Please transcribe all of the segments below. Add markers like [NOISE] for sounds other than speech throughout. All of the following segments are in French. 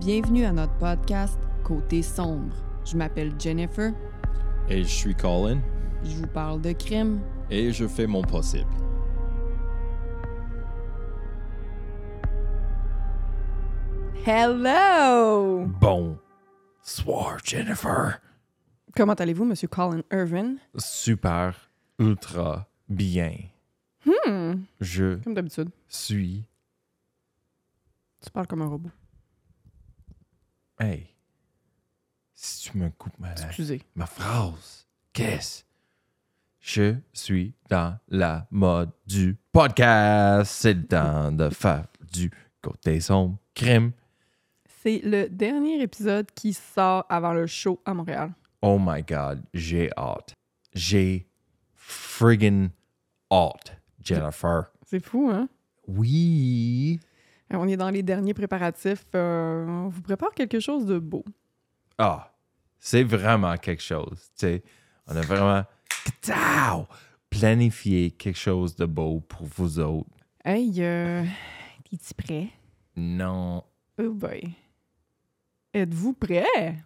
Bienvenue à notre podcast Côté sombre. Je m'appelle Jennifer. Et je suis Colin. Je vous parle de crime. Et je fais mon possible. Hello! Bonsoir, Jennifer. Comment allez-vous, Monsieur Colin Irvin? Super, ultra bien. Hmm, Je comme d'habitude. suis. Tu parles comme un robot. Hey, si tu me coupes ma, Excusez. ma phrase, qu'est-ce? Je suis dans la mode du podcast. C'est le temps de faire du côté sombre crime. C'est le dernier épisode qui sort avant le show à Montréal. Oh my god, j'ai hâte. J'ai friggin' hâte, Jennifer. C'est fou, hein? Oui. On est dans les derniers préparatifs. Euh, on vous prépare quelque chose de beau. Ah, c'est vraiment quelque chose. On a vraiment planifié quelque chose de beau pour vous autres. Hey, euh, t'es-tu prêt? Non, Oh boy. Êtes-vous prêt?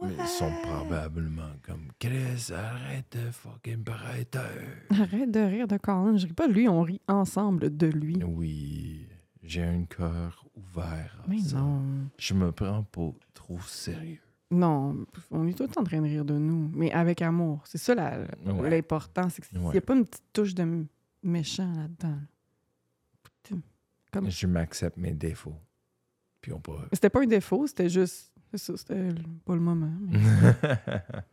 mais ils sont probablement comme Chris, arrête de fucking paraître. Arrête de rire de Colin. Je ris pas de lui, on rit ensemble de lui. Oui, j'ai un cœur ouvert. à Mais ça. non. Je me prends pas trop sérieux. Non, on est tout le temps en train de rire de nous, mais avec amour. C'est ça la- Ouais. l'important. C'est qu'il n'y Ouais. a pas une petite touche de méchant là-dedans. Putain. Comme- Je m'accepte mes défauts. Puis on peut. C'était pas un défaut, c'était juste. C'est ça, c'était pas le moment. mais. [LAUGHS]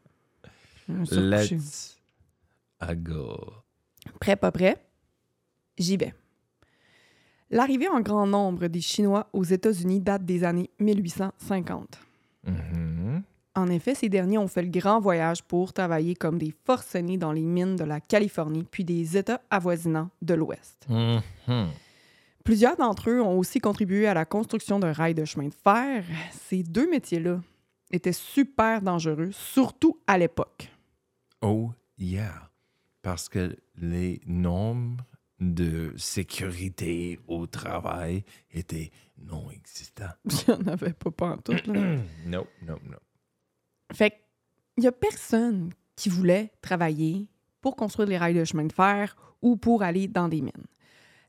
Let's go. Prêt, pas prêt? J'y vais. L'arrivée en grand nombre des Chinois aux États-Unis date des années 1850. Mhm. En effet, ces derniers ont fait le grand voyage pour travailler comme des forcenés dans les mines de la Californie puis des États avoisinants de l'Ouest. Mhm. Plusieurs d'entre eux ont aussi contribué à la construction d'un rail de chemin de fer. Ces deux métiers-là étaient super dangereux, surtout à l'époque. Oh yeah. Parce que les normes de sécurité au travail étaient non existants. [LAUGHS] Il n'y en avait pas pantoute, là. non, non, non. Fait qu'il n'y a personne qui voulait travailler pour construire les rails de chemin de fer ou pour aller dans des mines.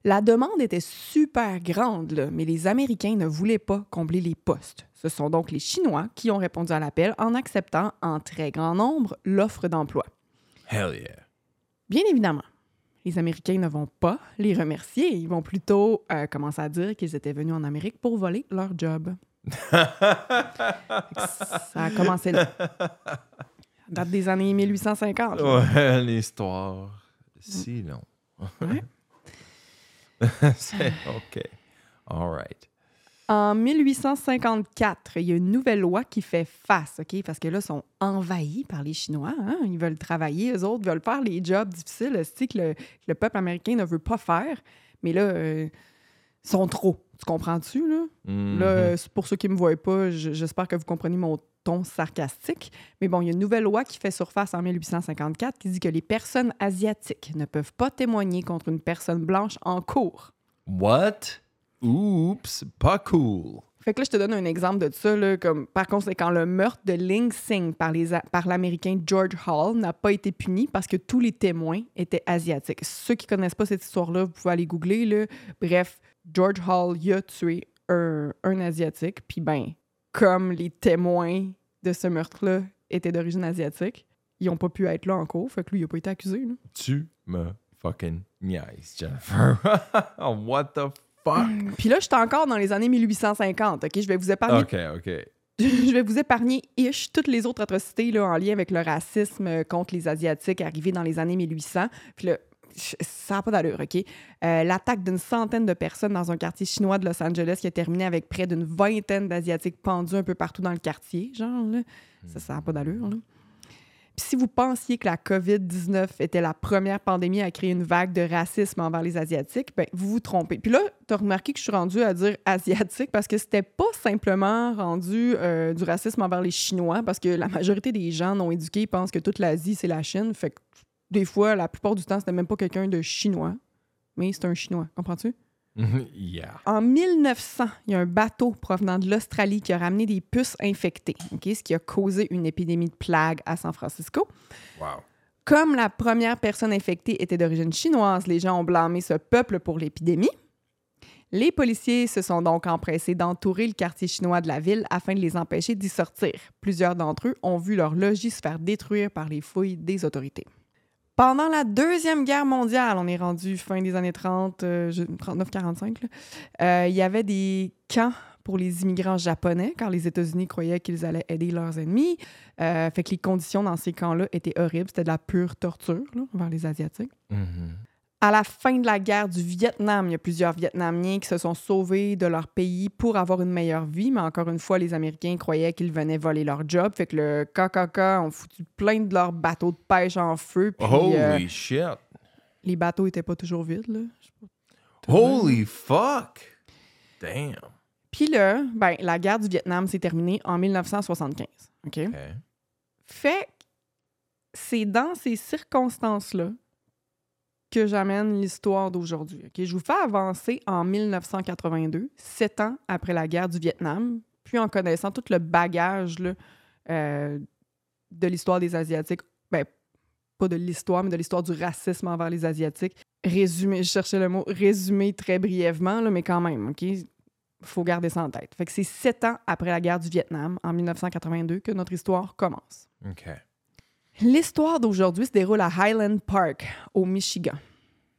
La demande était super grande, là, mais les Américains ne voulaient pas combler les postes. Ce sont donc les Chinois qui ont répondu à l'appel en acceptant en très grand nombre l'offre d'emploi. Hell yeah. Bien évidemment, les Américains ne vont pas les remercier. Ils vont plutôt euh, commencer à dire qu'ils étaient venus en Amérique pour voler leur job. [LAUGHS] Ça a commencé là. Date des années 1850. là. Ouais, l'histoire. Si long. Ouais. [LAUGHS] C'est OK. All right. En 1854, il y a une nouvelle loi qui fait face, OK? Parce que là, ils sont envahis par les Chinois. hein? Ils veulent travailler, eux autres, veulent faire les jobs difficiles aussi que le, que le peuple américain ne veut pas faire. Mais là, euh, ils sont trop. Tu comprends-tu, là? Mhm. Là, euh, c'est pour ceux qui ne me voient pas, je- j'espère que vous comprenez mon ton sarcastique. Mais bon, il y a une nouvelle loi qui fait surface en 1854 qui dit que les personnes asiatiques ne peuvent pas témoigner contre une personne blanche en cours. What? Oups, pas cool. Fait que là, je te donne un exemple de ça. Là, comme, par conséquent, le meurtre de Ling Sing par, les par l'Américain George Hall n'a pas été puni parce que tous les témoins étaient asiatiques. Ceux qui connaissent pas cette histoire-là, vous pouvez aller googler. Là. Bref, George Hall il a tué un, un Asiatique. Puis ben, comme les témoins de ce meurtre-là étaient d'origine asiatique, ils n'ont pas pu être là en cours. Fait que lui, il n'a pas été accusé. là. Tu me fucking niaise, Jennifer. [LAUGHS] What the fuck? Puis là, j'étais encore dans les années 1850. OK? Je vais vous épargner OK, OK. [LAUGHS] je vais vous épargner ish toutes les autres atrocités là, en lien avec le racisme euh, contre les Asiatiques arrivé dans les années 1800. Puis là, ça n'a pas d'allure, OK? Euh, L'attaque d'une centaine de personnes dans un quartier chinois de Los Angeles qui a terminé avec près d'une vingtaine d'Asiatiques pendus un peu partout dans le quartier, genre, là. Ça, ça n'a pas d'allure, là. Puis si vous pensiez que la COVID-19 était la première pandémie à créer une vague de racisme envers les Asiatiques, ben vous vous trompez. Puis là, tu as remarqué que je suis rendue à dire asiatique parce que c'était pas simplement rendu euh, du racisme envers les Chinois, parce que la majorité des gens non éduqués pensent que toute l'Asie, c'est la Chine. Fait que des fois, la plupart du temps, c'était même pas quelqu'un de chinois, mais c'est un Chinois. Comprends-tu? [LAUGHS] yeah. En 1900, il y a un bateau provenant de l'Australie qui a ramené des puces infectées, ce qui a causé une épidémie de plague à San Francisco. Wow. Comme la première personne infectée était d'origine chinoise, les gens ont blâmé ce peuple pour l'épidémie. Les policiers se sont donc empressés d'entourer le quartier chinois de la ville afin de les empêcher d'y sortir. Plusieurs d'entre eux ont vu leur logis se faire détruire par les fouilles des autorités. Pendant la Deuxième Guerre mondiale, on est rendu fin des années 30, euh, je- 39-45, là, euh, il y avait des camps pour les immigrants japonais quand les États-Unis croyaient qu'ils allaient aider leurs ennemis. Euh, fait que les conditions dans ces camps-là étaient horribles. C'était de la pure torture là, envers les Asiatiques. Mhm. À la fin de la guerre du Vietnam, il y a plusieurs Vietnamiens qui se sont sauvés de leur pays pour avoir une meilleure vie, mais encore une fois, les Américains croyaient qu'ils venaient voler leur job. Fait que le KKK ont foutu plein de leurs bateaux de pêche en feu. Puis Holy euh, shit. les bateaux étaient pas toujours vides. Là. Holy fuck. Damn. Puis là, ben, la guerre du Vietnam s'est terminée en 1975. OK? Okay. Fait que c'est dans ces circonstances-là que j'amène l'histoire d'aujourd'hui. ok? Je vous fais avancer en 1982, sept ans après la guerre du Vietnam, puis en connaissant tout le bagage là, euh, de l'histoire des Asiatiques. Ben, pas de l'histoire, mais de l'histoire du racisme envers les Asiatiques. Résumé, je cherchais le mot, résumé très brièvement, là, mais quand même, OK? faut garder ça en tête. Fait que c'est sept ans après la guerre du Vietnam, en 1982, que notre histoire commence. L'histoire d'aujourd'hui se déroule à Highland Park, au Michigan.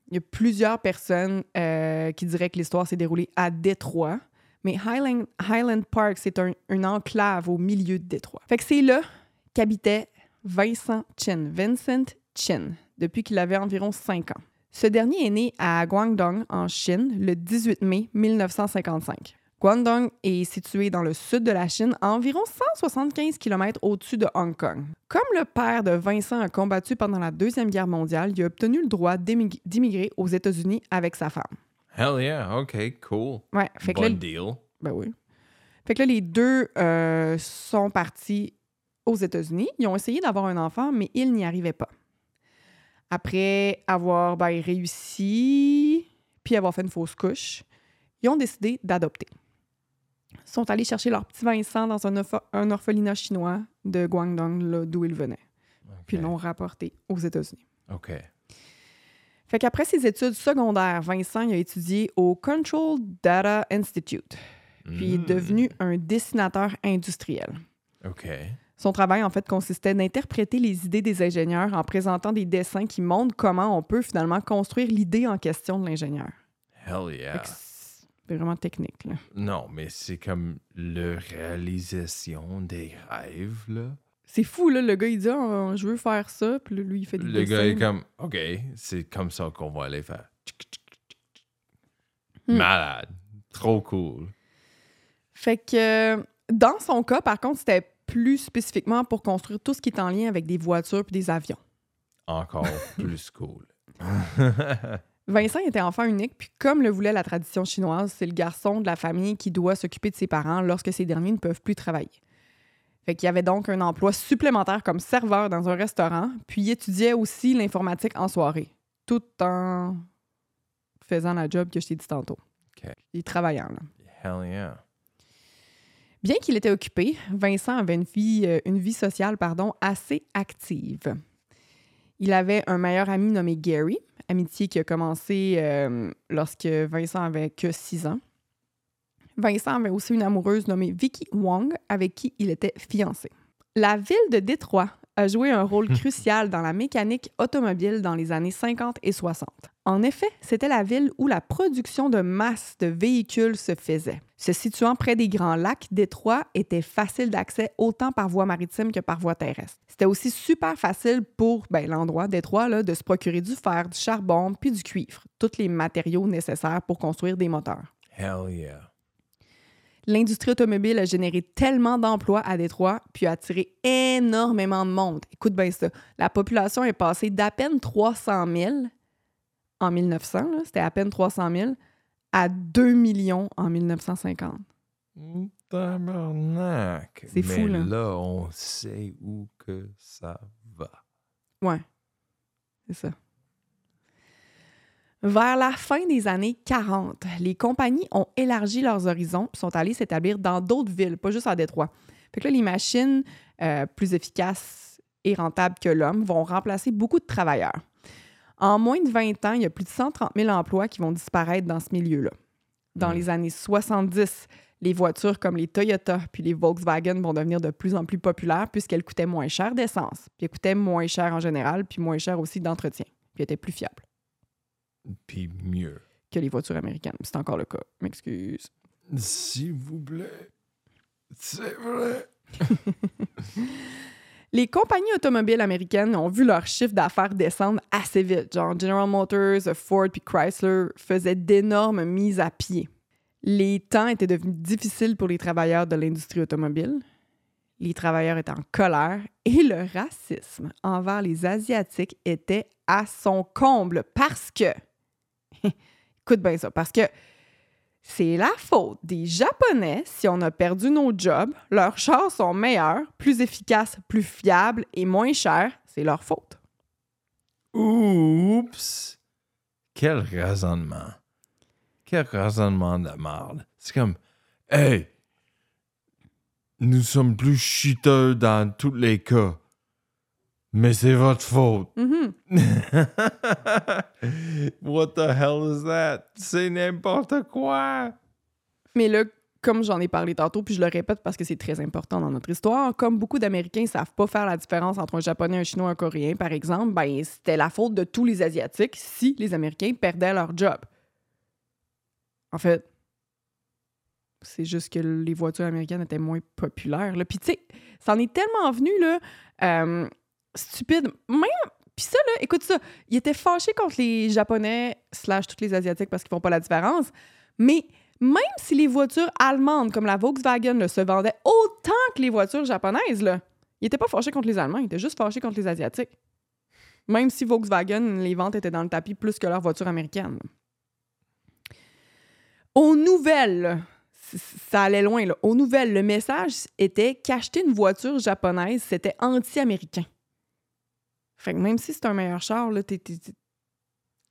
Il y a plusieurs personnes euh, qui diraient que l'histoire s'est déroulée à Détroit, mais Highland, Park, c'est un, une enclave au milieu de Détroit. Fait que c'est là qu'habitait Vincent Chin, Vincent Chin, depuis qu'il avait environ 5 ans. Ce dernier est né à Guangdong, en Chine, le 18 mai 1955. Guangdong est situé dans le sud de la Chine, à environ 175 km au-dessus de Hong Kong. Comme le père de Vincent a combattu pendant la Deuxième Guerre mondiale, il a obtenu le droit d'immigrer aux États-Unis avec sa femme. Hell yeah. OK, cool. Ouais, fait que là, deal. ben oui. Fait que là, les deux euh, sont partis aux États-Unis. Ils ont essayé d'avoir un enfant, mais ils n'y arrivaient pas. Après avoir ben, réussi, puis avoir fait une fausse couche, ils ont décidé d'adopter. Sont allés chercher leur petit Vincent dans un, orph- un orphelinat chinois de Guangdong, d'où il venait. Puis l'ont rapporté aux États-Unis. OK. Fait qu'après ses études secondaires, Vincent il a étudié au Control Data Institute. Puis il est devenu un dessinateur industriel. OK. Son travail, en fait, consistait d'interpréter les idées des ingénieurs en présentant des dessins qui montrent comment on peut finalement construire l'idée en question de l'ingénieur. Hell yeah. Vraiment technique. Là. Non, mais c'est comme le réalisation des rêves, là. C'est fou, là. Le gars, il dit Ah, Je veux faire ça. Puis lui, il fait des Le dessins. gars est comme, OK, c'est comme ça qu'on va aller faire. Hmm. Malade. Trop cool. Fait que dans son cas, par contre, c'était plus spécifiquement pour construire tout ce qui est en lien avec des voitures puis des avions. Encore [LAUGHS] plus cool. [LAUGHS] Vincent était enfant unique, puis comme le voulait la tradition chinoise, c'est le garçon de la famille qui doit s'occuper de ses parents lorsque ces derniers ne peuvent plus travailler. Fait qu'il avait donc un emploi supplémentaire comme serveur dans un restaurant, puis il étudiait aussi l'informatique en soirée, tout en faisant la job que je t'ai dit tantôt. OK. Il travaillant, là. Hell yeah. Bien qu'il était occupé, Vincent avait une vie, euh, une vie sociale pardon, assez active. Il avait un meilleur ami nommé Gary, amitié qui a commencé euh, lorsque Vincent avait que 6 ans. Vincent avait aussi une amoureuse nommée Vicky Wong, avec qui il était fiancé. La ville de Détroit a joué un rôle crucial dans la mécanique automobile dans les années 50 et 60. En effet, c'était la ville où la production de masse de véhicules se faisait. Se situant près des Grands Lacs, Détroit était facile d'accès autant par voie maritime que par voie terrestre. C'était aussi super facile pour ben, l'endroit, Détroit, là, de se procurer du fer, du charbon puis du cuivre, tous les matériaux nécessaires pour construire des moteurs. Hell yeah. L'industrie automobile a généré tellement d'emplois à Détroit, puis a attiré énormément de monde. Écoute bien ça. La population est passée d'à peine 300 000 en 1900, là, c'était à peine 300 000, à 2 millions en 1950. Tabarnak. C'est fou, Mais là. là, on sait où que ça va. Ouais, c'est ça. Vers la fin des années 40, les compagnies ont élargi leurs horizons et sont allées s'établir dans d'autres villes, pas juste à Détroit. Fait que là, les machines euh, plus efficaces et rentables que l'homme vont remplacer beaucoup de travailleurs. En moins de 20 ans, il y a plus de 130 000 emplois qui vont disparaître dans ce milieu-là. Dans Mm. les années 70, les voitures comme les Toyota puis les Volkswagen vont devenir de plus en plus populaires puisqu'elles coûtaient moins cher d'essence, puis elles coûtaient moins cher en général, puis moins cher aussi d'entretien, puis étaient plus fiables Puis mieux. que les voitures américaines. C'est encore le cas. M'excuse. S'il vous plaît. C'est vrai. [LAUGHS] Les compagnies automobiles américaines ont vu leur chiffre d'affaires descendre assez vite. Genre General Motors, Ford puis Chrysler faisaient d'énormes mises à pied. Les temps étaient devenus difficiles pour les travailleurs de l'industrie automobile. Les travailleurs étaient en colère et le racisme envers les Asiatiques était à son comble parce que, [LAUGHS] écoute bien ça, parce que c'est la faute des Japonais si on a perdu nos jobs. Leurs chars sont meilleurs, plus efficaces, plus fiables et moins chers. C'est leur faute. Oups! Quel raisonnement. Quel raisonnement de merde. C'est comme, hey, nous sommes plus chuteux dans tous les cas. Mais c'est votre faute. Mhm. [LAUGHS] What the hell is that? C'est n'importe quoi. Mais là, comme j'en ai parlé tantôt, puis je le répète parce que c'est très important dans notre histoire, comme beaucoup d'Américains ne savent pas faire la différence entre un Japonais, un Chinois, un Coréen, par exemple, ben, c'était la faute de tous les Asiatiques si les Américains perdaient leur job. En fait, c'est juste que les voitures américaines étaient moins populaires. là. Puis tu sais, ça en est tellement venu, là, euh, stupide. Même, puis ça, là, écoute ça, il était fâché contre les Japonais slash tous les Asiatiques parce qu'ils font pas la différence, mais même si les voitures allemandes comme la Volkswagen là, se vendaient autant que les voitures japonaises, là, il était pas fâché contre les Allemands, il était juste fâché contre les Asiatiques. Même si Volkswagen, les ventes étaient dans le tapis plus que leurs voitures américaines. Aux nouvelles, ça allait loin. Là. Aux nouvelles, le message était qu'acheter une voiture japonaise, c'était anti-américain. Fait que même si c'est un meilleur char, là, t'es-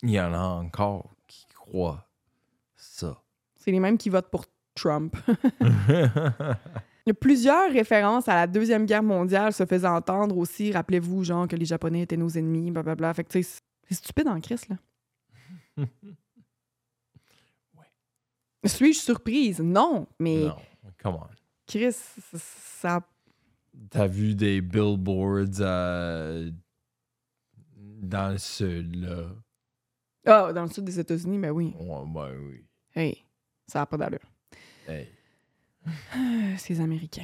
Il y en a encore qui croient ça. c'est les mêmes qui votent pour Trump. [LAUGHS] [LAUGHS] Il y a plusieurs références à la Deuxième Guerre mondiale se faisaient entendre aussi. Rappelez-vous, genre, que les Japonais étaient nos ennemis, blablabla. Fait que, tu sais, c'est stupide en Christ, là. [LAUGHS] Suis-je surprise? Non, mais non, come on. Chris, ça-. T'as vu des billboards euh, dans le sud, là? Ah, dans le sud des États-Unis, ben oui. Ouais, ben oui. Hey, ça n'a pas d'allure. Hey. Euh, Ces Américains.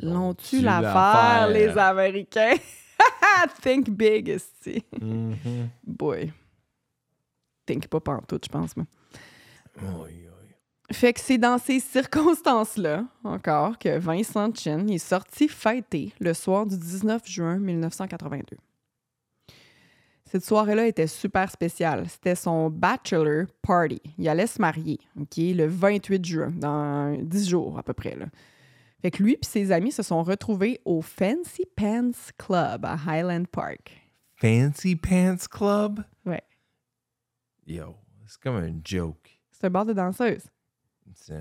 L'ont-tu ont-tu l'affaire, les Américains? [LAUGHS] Think big, esti. Mhm. Boy. Think pas pantoute, je pense, moi. Oui, oui. Fait que c'est dans ces circonstances-là, encore, que Vincent Chin est sorti fêter le soir du 19 juin 1982. Cette soirée-là était super spéciale. C'était son bachelor party. Il allait se marier, OK, le 28 juin, dans 10 jours à peu près. Là. Fait que lui et ses amis se sont retrouvés au Fancy Pants Club à Highland Park. Fancy Pants Club? Ouais. Yo, c'est comme un joke. C'est un bar de danseuse. C'est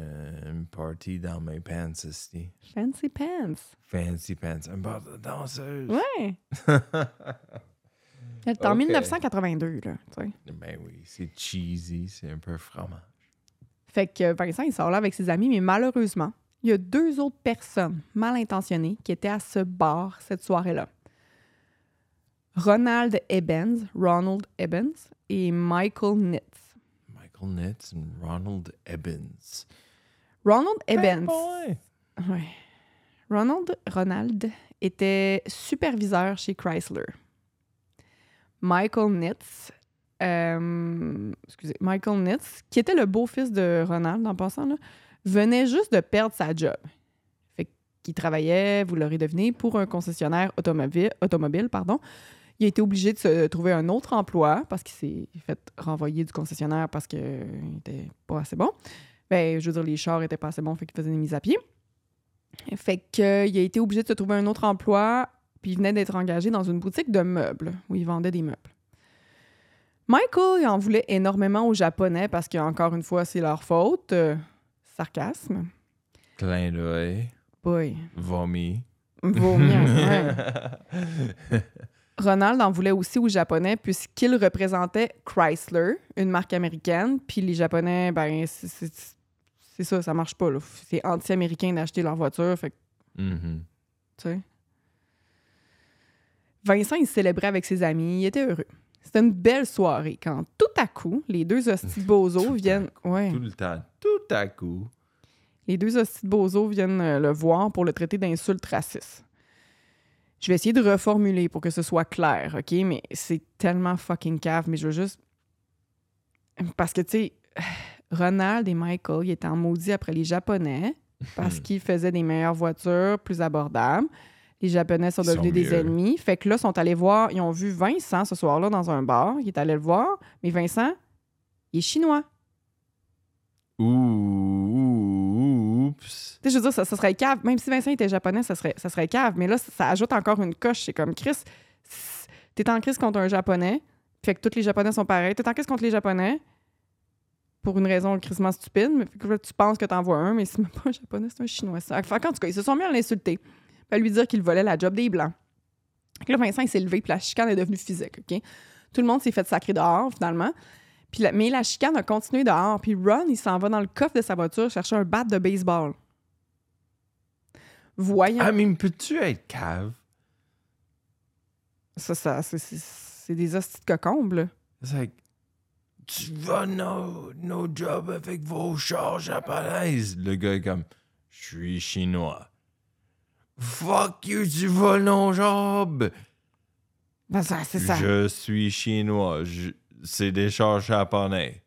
une party dans mes pants, ici. Fancy Pants. Fancy Pants, un bar de danseuse. Ouais. [LAUGHS] C'était en Ok. 1982, là, ben oui, c'est cheesy, c'est un peu fromage. Fait que Vincent, il sort là avec ses amis, mais malheureusement, il y a deux autres personnes mal intentionnées qui étaient à ce bar cette soirée-là. Ronald Ebbens, Ronald et Michael Nitz. Michael Nitz et Ronald Ebbins. Ronald boy. Ouais. Ronald Ronald était superviseur chez Chrysler. Michael Nitz, euh, excusez, Michael Nitz, qui était le beau-fils de Ronald en passant, là, venait juste de perdre sa job. Fait qu'il travaillait, vous l'aurez deviné, pour un concessionnaire automobile, automobile pardon. Il a été obligé de se trouver un autre emploi parce qu'il s'est fait renvoyer du concessionnaire parce qu'il n'était pas assez bon. Ben, je veux dire, les chars étaient pas assez bons, fait qu'il faisait des mises à pied. Fait qu'il a été obligé de se trouver un autre emploi, puis il venait d'être engagé dans une boutique de meubles où il vendait des meubles. Michael, il en voulait énormément aux Japonais parce qu'encore une fois, c'est leur faute. Euh, sarcasme. Clin d'œil. Boy. Vomi. Vomi, [LAUGHS] ouais. Ronald en voulait aussi aux Japonais puisqu'il représentait Chrysler, une marque américaine. Puis les Japonais, ben, c'est- ça, ça marche pas. C'est anti-américain d'acheter leur voiture. Fait que, Mhm. tu sais? Vincent, il célébrait avec ses amis. Il était heureux. C'était une belle soirée quand tout à coup, les deux hosties de à viennent. Ouais. Tout le temps. Tout à coup. Les deux hosties de bozos viennent euh, le voir pour le traiter d'insulte raciste. Je vais essayer de reformuler pour que ce soit clair, OK? Mais c'est tellement fucking cave, mais je veux juste... Parce que, tu sais, [SIGHS] Ronald et Michael, ils étaient en maudit après les Japonais parce qu'ils faisaient des meilleures voitures, plus abordables. Les Japonais sont devenus des ennemis. Fait que là, ils sont allés voir... Ils ont vu Vincent ce soir-là dans un bar. Ils est allés le voir. Mais Vincent, il est chinois. Ouh, oups. Tu sais, je veux dire, ça, ça serait cave. Même si Vincent était japonais, ça serait, ça serait cave. Mais là, ça, ça ajoute encore une coche. C'est comme Chris, t'es en crise contre un japonais. Fait que tous les japonais sont pareils. T'es en crise contre les japonais pour une raison crissement stupide. Mais fait que là, tu penses que t'en vois un, mais [LAUGHS] c'est même pas un japonais, c'est un chinois. Ça. Fait qu'en tout cas, ils se sont mis à l'insulter. À lui dire qu'il volait la job des blancs. Que là, Vincent, il s'est levé, puis la chicane est devenue physique, OK? Tout le monde s'est fait sacrer dehors, finalement. Puis la- mais la chicane a continué dehors. Puis Ron, il s'en va dans le coffre de sa voiture chercher un bat de baseball. Voyons. Ah, mais peux-tu être cave? Ça, ça, c'est- des hosties de cocombes, là. C'est tu vas nos, nos jobs avec vos chars japonaises. Le gars est comme, je suis chinois. Fuck you, tu voles nos jobs. Ben, ça, c'est ça. Je suis chinois. Je- C'est des chars japonais.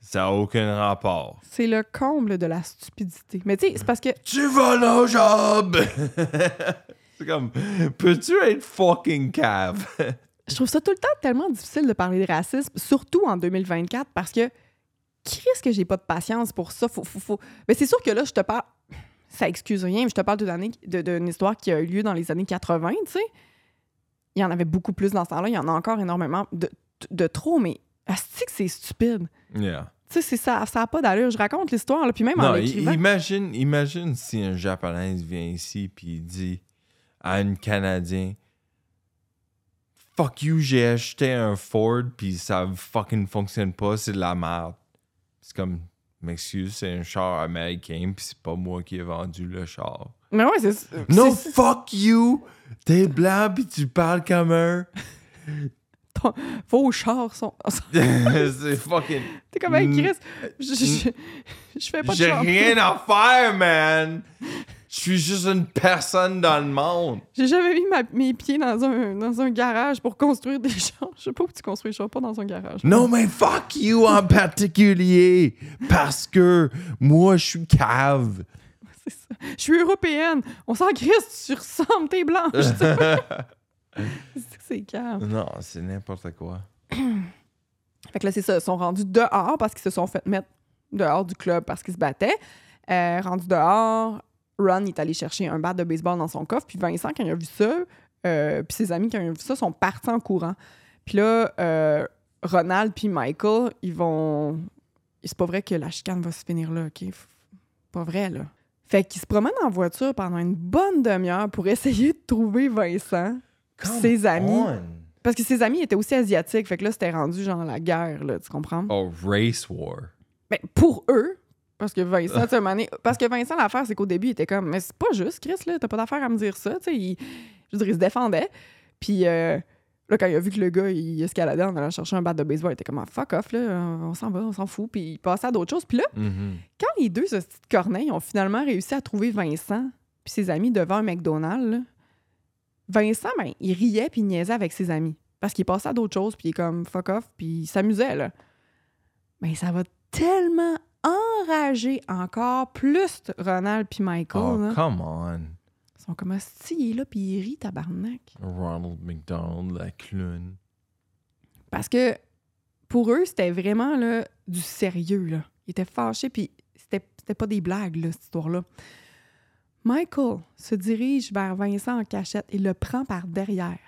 Ça n'a aucun rapport. C'est le comble de la stupidité. Mais tu sais, c'est parce que Tu voles nos jobs! [LAUGHS] C'est comme, peux-tu être fucking cave? je trouve ça tout le temps tellement difficile de parler de racisme, surtout en 2024, parce que qui risque que j'ai pas de patience pour ça? Faut, faut, faut... Mais c'est sûr que là, je te parle. Ça excuse rien, je te parle d'une de- histoire qui a eu lieu dans les années 80, tu sais. Il y en avait beaucoup plus dans ce temps-là. Il y en a encore énormément de, de trop, mais que c'est stupide. Yeah. Tu sais, c'est ça, ça n'a pas d'allure. Je raconte l'histoire, puis même en Non, l'écrivant. imagine, imagine si un japonais vient ici puis il dit à un Canadien Fuck you, j'ai acheté un Ford puis ça fucking fonctionne pas, c'est de la merde. C'est comme, m'excuse, c'est un char américain puis c'est pas moi qui ai vendu le char. Mais ouais, c'est No, fuck you! T'es blanc puis tu parles comme un. Vos chars [LAUGHS] sont. c'est fucking. T'es comme, Mm. Chris, je, je, je fais pas de J'ai rien à faire, man! Je suis juste une personne dans le monde. J'ai jamais mis ma- mes pieds dans un, dans un garage pour construire des [LAUGHS] chars. Je sais pas où tu construis des chars, pas dans un garage. Non, mais fuck you en particulier. Parce que moi, je suis cave. C'est ça. Je suis européenne. On s'en crisse, tu ressembles, t'es blanche. [LAUGHS] C'est que c'est calme. non, c'est n'importe quoi. [CLEARS THROAT] Fait que là, c'est ça. Ils sont rendus dehors parce qu'ils se sont fait mettre dehors du club parce qu'ils se battaient. Euh, rendus dehors, Ron est allé chercher un bat de baseball dans son coffre. Puis Vincent, quand il a vu ça, euh, puis ses amis, quand ils ont vu ça, sont partis en courant. Puis là, euh, Ronald puis Michael, ils vont... C'est pas vrai que la chicane va se finir là, OK? Pas vrai, là. Fait qu'ils se promènent en voiture pendant une bonne demi-heure pour essayer de trouver Vincent. Come ses amis. on. Parce que ses amis étaient aussi asiatiques. Fait que là, c'était rendu genre la guerre, là, tu comprends? Oh, race war. Ben, pour eux, parce que Vincent, tu sais, un moment donné- parce que Vincent, l'affaire, c'est qu'au début, il était comme, mais c'est pas juste, Chris, là, t'as pas d'affaire à me dire ça, tu sais, il, je veux dire, il se défendait. Puis euh, là, quand il a vu que le gars, il escaladait en allant chercher un bat de baseball, il était comme, Ah, fuck off, là, on s'en va, on s'en fout. Puis il passait à d'autres choses. Puis là, Mhm. quand les deux hosties de corneilles ont finalement réussi à trouver Vincent puis ses amis devant un McDonald's, là, Vincent, ben, il riait puis il niaisait avec ses amis. Parce qu'il passait à d'autres choses, puis il est comme fuck off, puis il s'amusait, là. Mais ça va tellement enrager encore plus Ronald puis Michael. Oh, là. come on. Ils sont comme si est là, puis il rit, tabarnak. Ronald McDonald, la clown. Parce que pour eux, c'était vraiment là, du sérieux. Là. Ils étaient fâchés, puis c'était, c'était pas des blagues, là, cette histoire-là. Michael se dirige vers Vincent en cachette et le prend par derrière.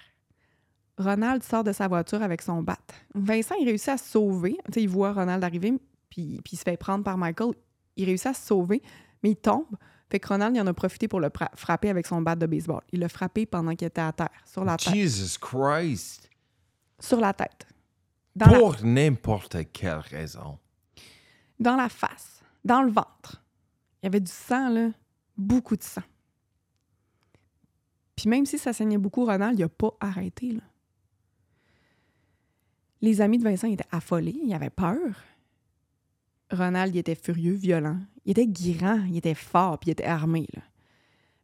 Ronald sort de sa voiture avec son bat. Vincent, il réussit à se sauver. Il voit Ronald arriver, puis, puis il se fait prendre par Michael. Il réussit à se sauver, mais il tombe. Fait que Ronald, il en a profité pour le frapper avec son bat de baseball. Il l'a frappé pendant qu'il était à terre, sur la tête. Jesus Christ. Sur la tête. Dans la, Pour n'importe quelle raison. dans la face. Dans le ventre. Il y avait du sang, là. Beaucoup de sang. Puis même si ça saignait beaucoup, Ronald, il a pas arrêté, là. Les amis de Vincent étaient affolés, ils avaient peur. Ronald, il était furieux, violent. Il était guirant, il était fort, puis il était armé. Là.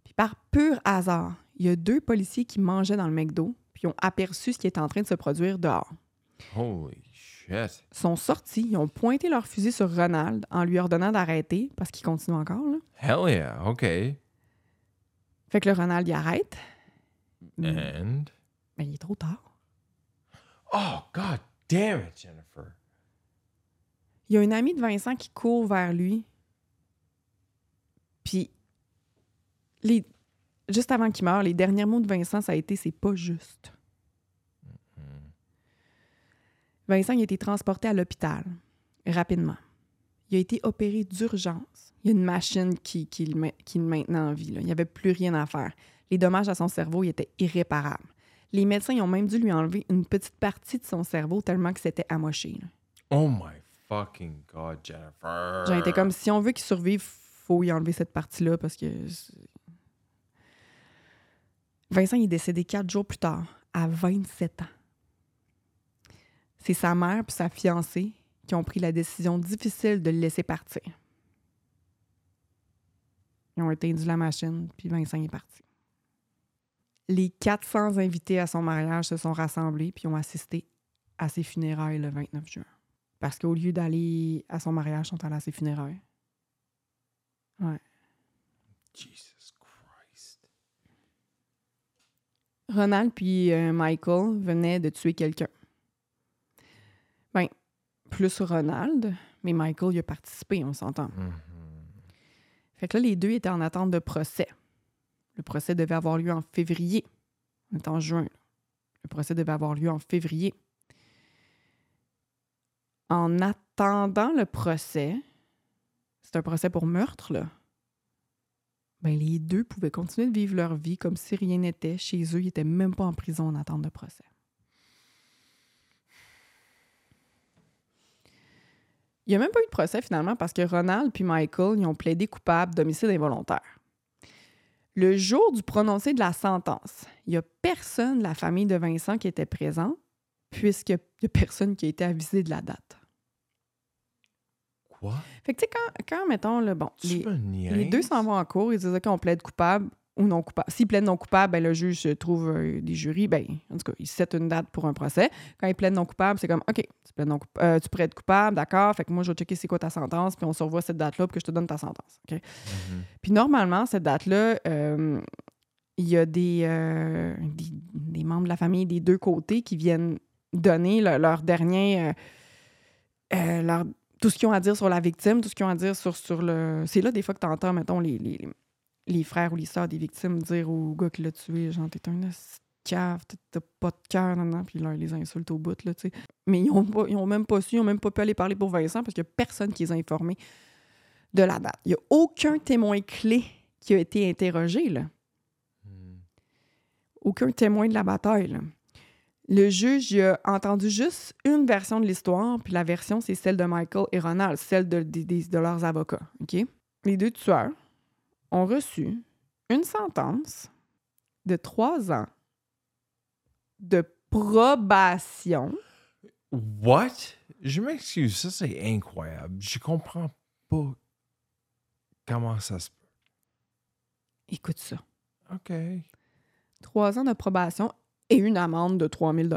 Puis par pur hasard, il y a deux policiers qui mangeaient dans le McDo, puis ils ont aperçu ce qui était en train de se produire dehors. Holy shit. Ils sont sortis, ils ont pointé leur fusil sur Ronald en lui ordonnant d'arrêter, parce qu'il continue encore. Là. Hell yeah. Okay. Fait que le Ronald, il arrête. And? Mais il est trop tard. Oh, god damn it, Jennifer. Il y a un ami de Vincent qui court vers lui. Puis, les... juste avant qu'il meure, les derniers mots de Vincent, ça a été c'est pas juste. Vincent il a été transporté à l'hôpital rapidement. Il a été opéré d'urgence. Il y a une machine qui, qui, le, ma- qui le maintenait en vie. là. Il n'y avait plus rien à faire. Les dommages à son cerveau ils étaient irréparables. Les médecins ils ont même dû lui enlever une petite partie de son cerveau tellement que c'était amoché. là. Oh my fucking god, Jennifer. Comme si on veut qu'il survive, faut y enlever cette partie-là parce que. Vincent est décédé quatre jours plus tard, à 27 ans. C'est sa mère et sa fiancée qui ont pris la décision difficile de le laisser partir. Ils ont éteint la machine, puis Vincent est parti. Les 400 invités à son mariage se sont rassemblés puis ont assisté à ses funérailles le 29 juin. Parce qu'au lieu d'aller à son mariage, ils sont allés à ses funérailles. Ouais. Jesus Christ. Ronald puis euh, Michael venaient de tuer quelqu'un. Ben, plus Ronald, mais Michael y a participé, on s'entend. Mhm. Fait que là, les deux étaient en attente de procès. Le procès devait avoir lieu en février. On est en juin. là. Le procès devait avoir lieu en février. En attendant le procès, c'est un procès pour meurtre. Ben, les deux pouvaient continuer de vivre leur vie comme si rien n'était. Chez eux, ils n'étaient même pas en prison en attente de procès. Il n'y a même pas eu de procès finalement parce que Ronald puis Michael ils ont plaidé coupable d'homicide involontaire. Le jour du prononcé de la sentence, il n'y a personne de la famille de Vincent qui était présent puisqu'il n'y a personne qui a été avisé de la date. Fait que tu sais, quand, quand, mettons, le bon, les, les deux s'en vont en cours, ils disent OK, on plaide coupable ou non coupable. S'ils plaident non coupable, ben, le juge trouve euh, des jurys, ben, en tout cas, il set une date pour un procès. Quand ils plaident non coupable, c'est comme OK, tu plaides non euh, tu plaides coupable, d'accord, fait que moi, je vais checker c'est quoi ta sentence, puis on se revoit cette date-là pour que je te donne ta sentence. Mhm. Puis normalement, cette date-là, euh, il y a des, euh, des, des membres de la famille des deux côtés qui viennent donner le- leur dernier. euh, euh, leur- tout ce qu'ils ont à dire sur la victime, tout ce qu'ils ont à dire sur, sur le. C'est là, des fois, que tu entends, mettons, les, les, les frères ou les sœurs des victimes dire au gars qui l'a tué, genre, t'es un cave, t'as- pas de cœur, non, non, puis ils leur les insultent au bout, là, tu sais. Mais ils ont, pas, ils ont même pas su, ils ont même pas pu aller parler pour Vincent parce qu'il y a personne qui les a informés de la date. Il y a aucun témoin clé qui a été interrogé, là. Mhm. Aucun témoin de la bataille, là. Le juge il a entendu juste une version de l'histoire, puis la version, c'est celle de Michael et Ronald, celle de, des- de leurs avocats. Les deux tueurs ont reçu une sentence de trois ans de probation. What? Je m'excuse, ça c'est incroyable. Je comprends pas comment ça se peut. Écoute ça. OK. Trois ans de probation et une amende de 3000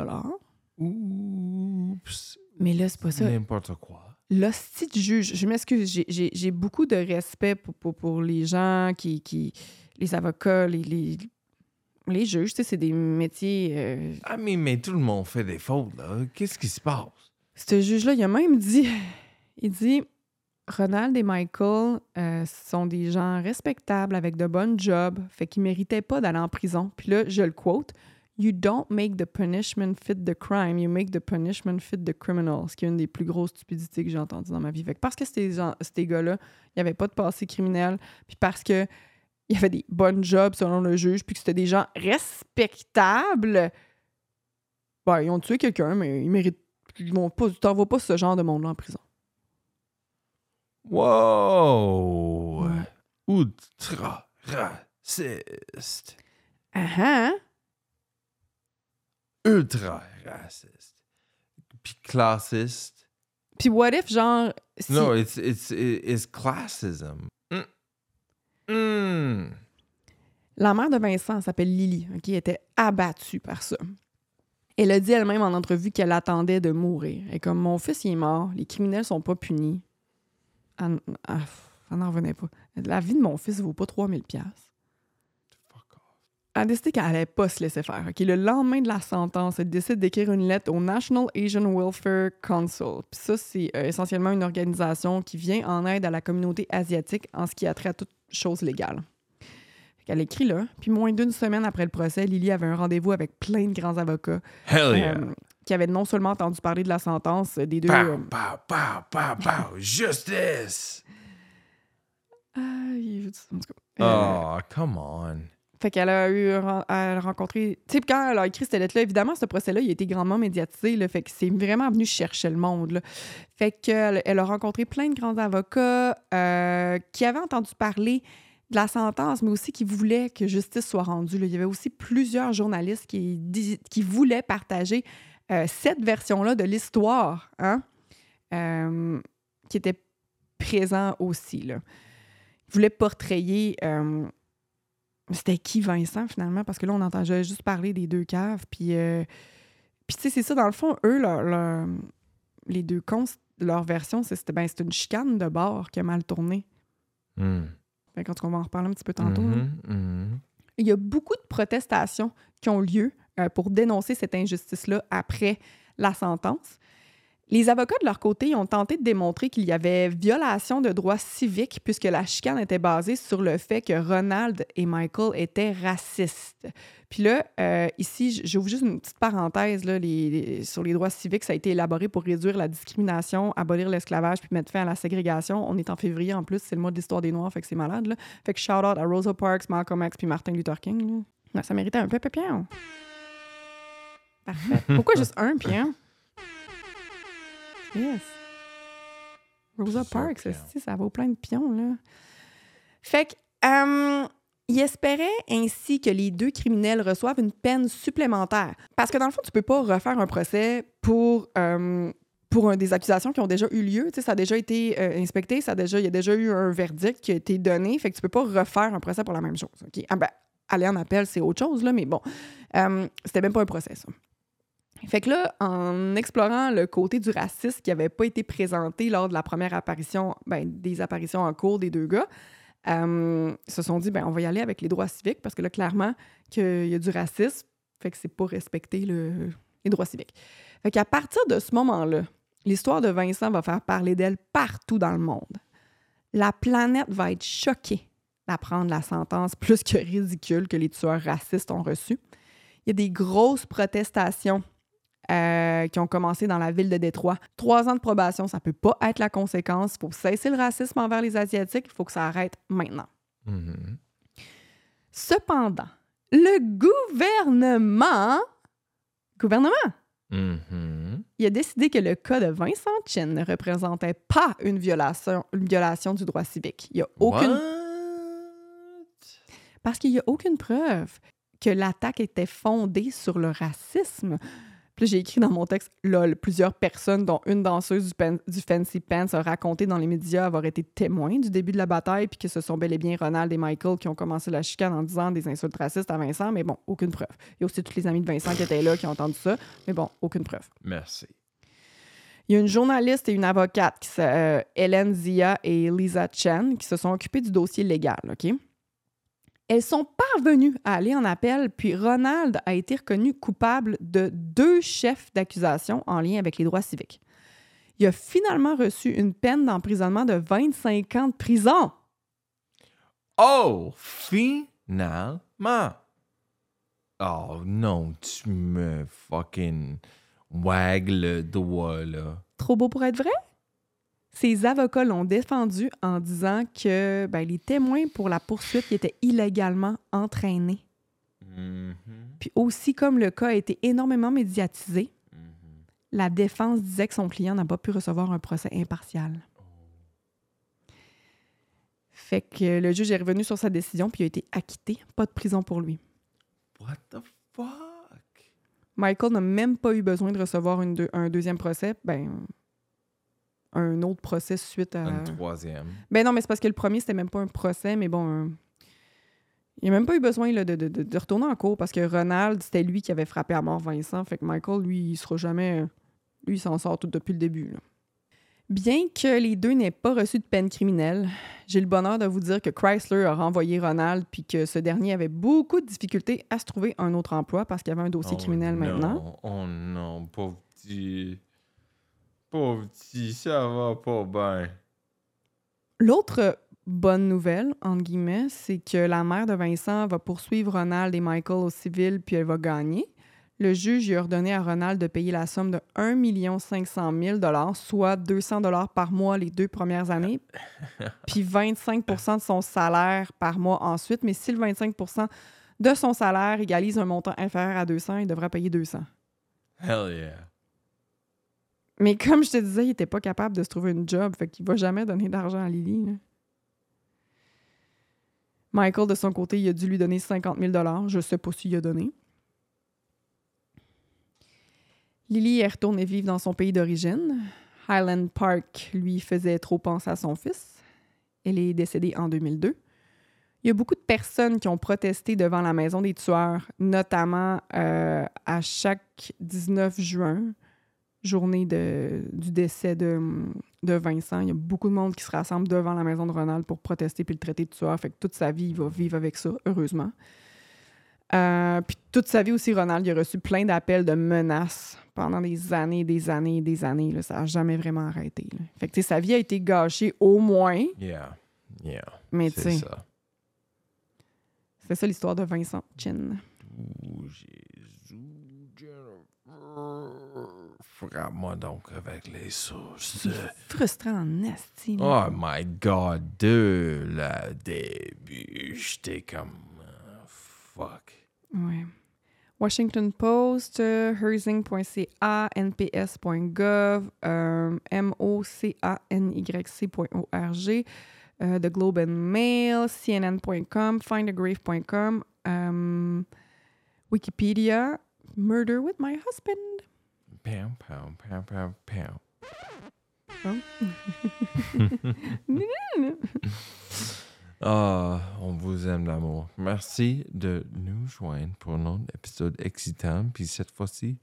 Oups. Mais là, c'est pas ça. N'importe quoi. L'hostie de juge, je m'excuse, j'ai- beaucoup de respect pour, pour, pour les gens qui, qui. les avocats, les, les, les juges, tu sais, c'est des métiers. euh, Ah, mais, mais tout le monde fait des fautes, là. Qu'est-ce qui se passe? Ce juge-là, il a même dit il dit Ronald et Michael euh, sont des gens respectables avec de bonnes jobs, fait qu'ils méritaient pas d'aller en prison. Puis là, je le quote You don't make the punishment fit the crime, you make the punishment fit the criminal. Ce qui est une des plus grosses stupidités que j'ai entendues dans ma vie. Fait que parce que ces, gens- ces gars-là, il n'y avait pas de passé criminel, puis parce que il y avait des bonnes jobs selon le juge, puis que c'était des gens respectables, ben, ils ont tué quelqu'un, mais ils méritent. Ils vont pas. Tu t'envoies pas ce genre de monde-là en prison. Wow! Ouais. Ultra raciste. Ah ah! Ultra raciste. Puis classiste. Puis what if, genre. si- No, it's, it's, it's classism. Mm. Mm. La mère de Vincent s'appelle Lily, qui était abattue par ça. Elle a dit elle-même en entrevue qu'elle attendait de mourir. Et comme mon fils il est mort, les criminels sont pas punis. Elle, elle n'en revenait pas. La vie de mon fils vaut pas 3000 pièces. A décidé qu'elle allait pas se laisser faire. ok? Le lendemain de la sentence, elle décide d'écrire une lettre au National Asian Welfare Council. Puis ça, c'est euh, essentiellement une organisation qui vient en aide à la communauté asiatique en ce qui a trait à toute chose légale. Elle écrit là. Puis moins d'une semaine après le procès, Lily avait un rendez-vous avec plein de grands avocats Hell yeah. euh, qui avaient non seulement entendu parler de la sentence des deux... euh, Pow, pow, pow, pow, pow. Justice! il- en tout cas, euh, Oh, come on. Fait qu'elle a eu ren- elle a rencontré. Tu sais, quand elle a écrit cette lettre-là, évidemment, ce procès-là, il a été grandement médiatisé. Là, fait que c'est vraiment venu chercher le monde. Fait qu'elle elle a rencontré plein de grands avocats euh, qui avaient entendu parler de la sentence, mais aussi qui voulaient que justice soit rendue. Il y avait aussi plusieurs journalistes qui voulaient partager euh, cette version-là de l'histoire, hein, euh, qui était présent aussi. Là. Ils voulaient portrayer. C'était qui Vincent finalement? Parce que là, on entendait juste parler des deux caves. Puis, euh, puis tu sais, c'est ça, dans le fond, eux, leur- leur- les deux cons, leur version, c'est c'était ben, c'est une chicane de bord qui a mal tourné. Mm. Fait cas, on va en reparler un petit peu tantôt. là. Mhm, mhm. Il y a beaucoup de protestations qui ont lieu euh, pour dénoncer cette injustice-là après la sentence. Les avocats, de leur côté, ont tenté de démontrer qu'il y avait violation de droits civiques puisque la chicane était basée sur le fait que Ronald et Michael étaient racistes. Puis là, euh, ici, j'ouvre juste une petite parenthèse là, les- les- sur les droits civiques. Ça a été élaboré pour réduire la discrimination, abolir l'esclavage puis mettre fin à la ségrégation. On est en février en plus, c'est le mois de l'histoire des Noirs, fait que c'est malade. Là. Fait que shout out à Rosa Parks, Malcolm X puis Martin Luther King. là. Ça méritait un peu pion. Parfait. Pourquoi [LAUGHS] juste un pion? Yes. Rosa Parks, esti, ça vaut plein de pions, là. Fait que, euh, il espérait ainsi que les deux criminels reçoivent une peine supplémentaire. Parce que dans le fond, tu peux pas refaire un procès pour, euh, pour un- des accusations qui ont déjà eu lieu. Tu sais, ça a déjà été euh, inspecté, ça a déjà, il y a déjà eu un verdict qui a été donné. Fait que tu peux pas refaire un procès pour la même chose. Ah ben, aller en appel, c'est autre chose, là, mais bon. C'était même pas un procès, ça. Fait que là, en explorant le côté du racisme qui n'avait pas été présenté lors de la première apparition, ben, des apparitions en cours des deux gars, euh, se sont dit, ben, on va y aller avec les droits civiques parce que là, clairement, qu'il y a du racisme, fait que c'est pas respecter le- les droits civiques. Fait qu'à partir de ce moment-là, l'histoire de Vincent va faire parler d'elle partout dans le monde. La planète va être choquée d'apprendre la sentence plus que ridicule que les tueurs racistes ont reçue. Il y a des grosses protestations euh, qui ont commencé dans la ville de Détroit. Trois ans de probation, ça peut pas être la conséquence. Il faut cesser le racisme envers les Asiatiques. Il faut que ça arrête maintenant. Mhm. Cependant, le gouvernement, gouvernement, Mhm. il a décidé que le cas de Vincent Chin ne représentait pas une violation, une violation du droit civique. Il y a aucune What? Parce qu'il n'y a aucune preuve que l'attaque était fondée sur le racisme. Puis j'ai écrit dans mon texte, lol, plusieurs personnes, dont une danseuse du, pen- du Fancy Pants, a raconté dans les médias avoir été témoin du début de la bataille, puis que ce sont bel et bien Ronald et Michael qui ont commencé la chicane en disant des insultes racistes à Vincent, mais bon, aucune preuve. Il y a aussi tous les amis de Vincent qui étaient là, qui ont entendu ça, mais bon, aucune preuve. Merci. Il y a une journaliste et une avocate, qui, euh, Hélène Zia et Lisa Chen, qui se sont occupées du dossier légal, OK? Elles sont parvenues à aller en appel, puis Ronald a été reconnu coupable de deux chefs d'accusation en lien avec les droits civiques. Il a finalement reçu une peine d'emprisonnement de 25 ans de prison. Oh, finalement. Oh non, tu me fucking wag le doigt, là. Trop beau pour être vrai? Ses avocats l'ont défendu en disant que ben, les témoins pour la poursuite étaient illégalement entraînés. Mhm, Puis aussi, comme le cas a été énormément médiatisé, mhm. la défense disait que son client n'a pas pu recevoir un procès impartial. Fait que le juge est revenu sur sa décision puis il a été acquitté. Pas de prison pour lui. What the fuck? Michael n'a même pas eu besoin de recevoir une deux- un deuxième procès. Ben, un autre procès suite à. Un troisième. Ben non, mais c'est parce que le premier, c'était même pas un procès, mais bon. un- Il n'a même pas eu besoin là, de, de- de- retourner en cours parce que Ronald, c'était lui qui avait frappé à mort Vincent. Fait que Michael, lui, il sera jamais. Lui, il s'en sort tout depuis le début. là. Bien que les deux n'aient pas reçu de peine criminelle, j'ai le bonheur de vous dire que Chrysler a renvoyé Ronald puis que ce dernier avait beaucoup de difficultés à se trouver un autre emploi parce qu'il y avait un dossier Oh criminel non, maintenant. Oh non, pauvre petit. Pauvre petit, ça va pas bien. L'autre bonne nouvelle, entre guillemets, c'est que la mère de Vincent va poursuivre Ronald et Michael au civil, puis elle va gagner. Le juge lui a ordonné à Ronald de payer la somme de 1 500 000 soit 200 par mois les deux premières années, [LAUGHS] puis 25% de son salaire par mois ensuite. Mais si le 25% de son salaire égalise un montant inférieur à 200, il devra payer 200. Hell yeah. Mais comme je te disais, il était pas capable de se trouver une job, fait qu'il va jamais donner d'argent à Lily. Michael, de son côté, il a dû lui donner 50 000 Je sais pas s'il a donné. Lily est retournée vivre dans son pays d'origine. Highland Park lui faisait trop penser à son fils. Elle est décédée en 2002. Il y a beaucoup de personnes qui ont protesté devant la maison des tueurs, notamment euh, à chaque 19 juin, journée de, du décès de, de Vincent. Il y a beaucoup de monde qui se rassemble devant la maison de Ronald pour protester puis le traiter de tueur. Fait que toute sa vie, il va vivre avec ça, heureusement. Euh, puis toute sa vie aussi, Ronald, il a reçu plein d'appels de menaces pendant des années, des années, des années. là. Ça n'a jamais vraiment arrêté. là. Fait que sa vie a été gâchée au moins, Yeah. Yeah. mais tu C'est sais, ça. c'est ça l'histoire de Vincent Chin. Ouh, Jésus, Jennifer. Frappe-moi donc avec les sources. Frustrant en esti. là. Oh my god, de la début, j'étais comme. euh, fuck. Ouais. Washington Post, euh, herzing.ca, nps.gov, euh, mocanyc.org, euh, The Globe and Mail, cnn.com, findagrave.com, euh, Wikipedia, Murder with my husband. Pow, pow, pow, pow, pow. Ah, on vous aime d'amour. Merci de nous joindre pour un autre épisode excitant, puis cette fois-ci,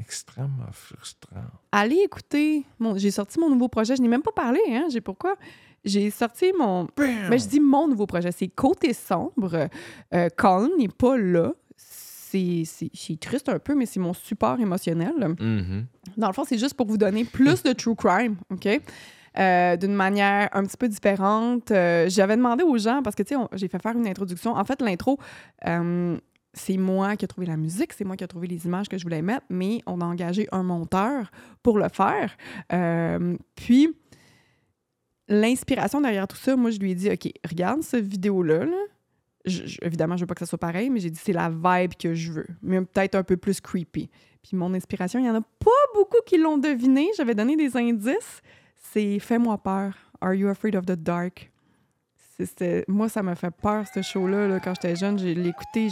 extrêmement frustrant. Allez écouter. J'ai sorti mon nouveau projet. Je n'ai même pas parlé, hein? J'ai pourquoi? J'ai sorti mon. Mais je dis mon nouveau projet. C'est Côté sombre. Euh, Colin n'est pas là. C'est, triste un peu, mais c'est mon support émotionnel. Mhm. Dans le fond, c'est juste pour vous donner plus de true crime, OK? Euh, d'une manière un petit peu différente. Euh, j'avais demandé aux gens, parce que, tu sais, j'ai fait faire une introduction. En fait, l'intro, euh, c'est moi qui ai trouvé la musique, c'est moi qui ai trouvé les images que je voulais mettre, mais on a engagé un monteur pour le faire. Puis, l'inspiration derrière tout ça, moi, je lui ai dit, OK, regarde cette vidéo-là, là. Je- je- évidemment, je veux pas que ça soit pareil, mais j'ai dit, c'est la vibe que je veux, mais peut-être un peu plus creepy. Puis mon inspiration, il y en a pas beaucoup qui l'ont deviné. J'avais donné des indices. C'est Fais-moi peur. Are you afraid of the dark? C'était- Moi, ça m'a fait peur, ce show-là. là, quand j'étais jeune, j'ai l'écouté.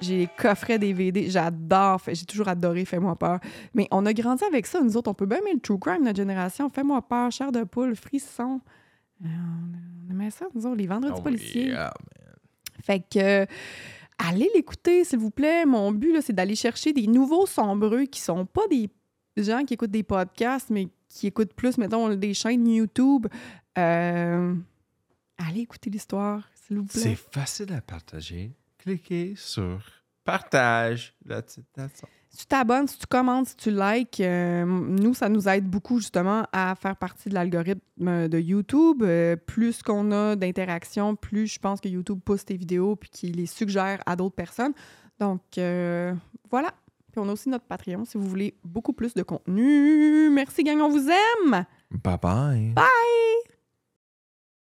j'ai- les coffrets DVD. J'adore. J'ai toujours adoré Fais-moi peur. Mais on a grandi avec ça. Nous autres, on peut bien aimer le true crime, notre génération. Fais-moi peur, chair de poule, frisson. Euh, on aimait ça, nous autres, les vendredis Oh, policiers. yeah. Fait que euh, allez l'écouter, s'il vous plaît. Mon but, là, c'est d'aller chercher des nouveaux sombreux qui sont pas des gens qui écoutent des podcasts, mais qui écoutent plus, mettons, des chaînes YouTube. Euh, allez écouter l'histoire, s'il vous C'est plaît. facile à partager. Cliquez sur partage. That's it, that's all. Si tu t'abonnes, si tu commentes, si tu likes, euh, nous, ça nous aide beaucoup justement à faire partie de l'algorithme de YouTube. Euh, plus qu'on a d'interactions, plus je pense que YouTube pousse tes vidéos puis qu'il les suggère à d'autres personnes. Donc, euh, voilà. Puis on a aussi notre Patreon si vous voulez beaucoup plus de contenu. Merci, gang, on vous aime! Bye bye. Bye!